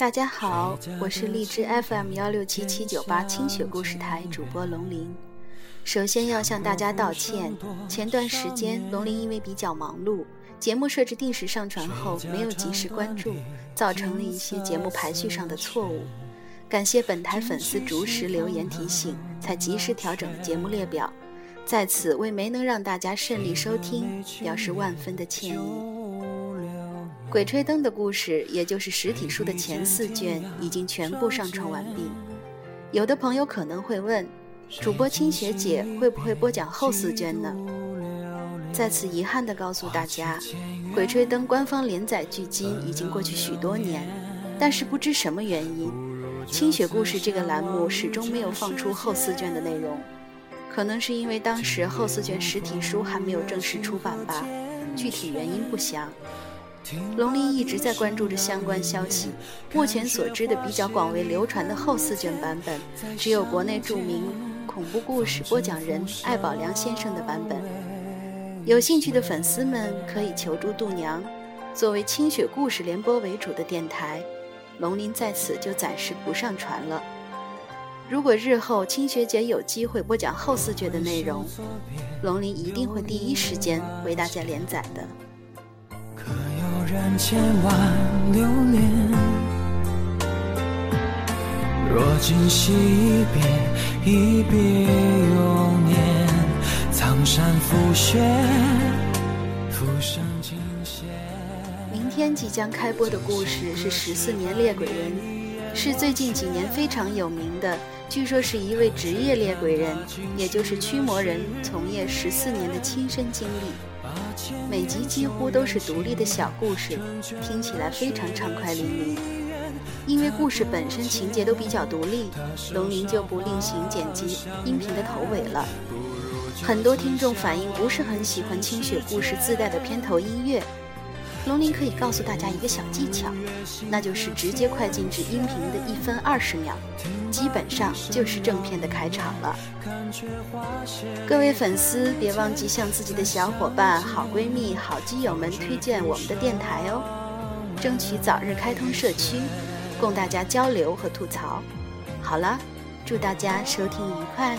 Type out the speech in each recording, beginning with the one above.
大家好，我是荔枝 FM 幺六七七九八清雪故事台主播龙鳞。首先要向大家道歉，前段时间龙鳞因为比较忙碌，节目设置定时上传后没有及时关注，造成了一些节目排序上的错误。感谢本台粉丝逐时留言提醒，才及时调整了节目列表。在此为没能让大家顺利收听表示万分的歉意。《鬼吹灯》的故事，也就是实体书的前四卷，已经全部上传完毕。有的朋友可能会问，主播清雪姐会不会播讲后四卷呢？在此遗憾地告诉大家，《鬼吹灯》官方连载距今已经过去许多年，但是不知什么原因，清雪故事这个栏目始终没有放出后四卷的内容。可能是因为当时后四卷实体书还没有正式出版吧，具体原因不详。龙鳞一直在关注着相关消息。目前所知的比较广为流传的后四卷版本，只有国内著名恐怖故事播讲人艾宝良先生的版本。有兴趣的粉丝们可以求助度娘。作为清雪故事联播为主的电台，龙鳞在此就暂时不上传了。如果日后清雪姐有机会播讲后四卷的内容，龙鳞一定会第一时间为大家连载的。人千万留恋。若今昔别，一别又年，苍山覆雪，浮生尽歇。明天即将开播的故事是十四年猎鬼人，是最近几年非常有名的，据说是一位职业猎鬼人，也就是驱魔人从业十四年的亲身经历。每集几乎都是独立的小故事，听起来非常畅快淋漓。因为故事本身情节都比较独立，龙鳞就不另行剪辑音频的头尾了。很多听众反映不是很喜欢清雪故事自带的片头音乐。龙鳞可以告诉大家一个小技巧，那就是直接快进至音频的一分二十秒，基本上就是正片的开场了。各位粉丝别忘记向自己的小伙伴、好闺蜜、好基友们推荐我们的电台哦，争取早日开通社区，供大家交流和吐槽。好了，祝大家收听愉快。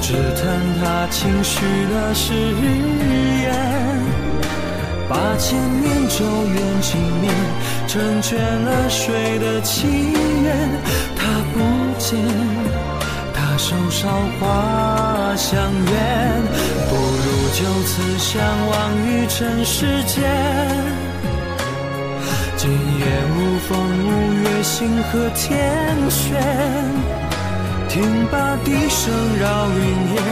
只叹他轻许了誓言，把千年咒怨轻念，成全了谁的祈愿？他不见，他守韶华相远，不如就此相忘于尘世间。今夜无风无月，星河天悬。听罢笛声绕云烟，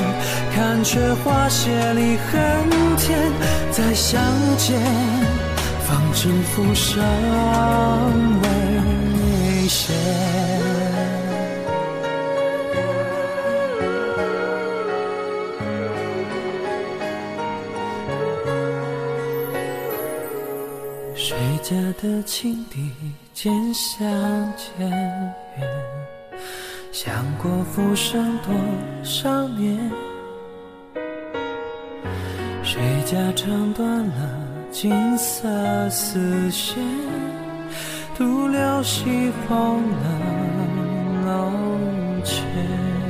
看却花谢离恨天。再相见，方知浮生未歇。谁家的青笛渐相渐远？想过浮生多少年，谁家唱断了金色丝线，独留西风冷楼前。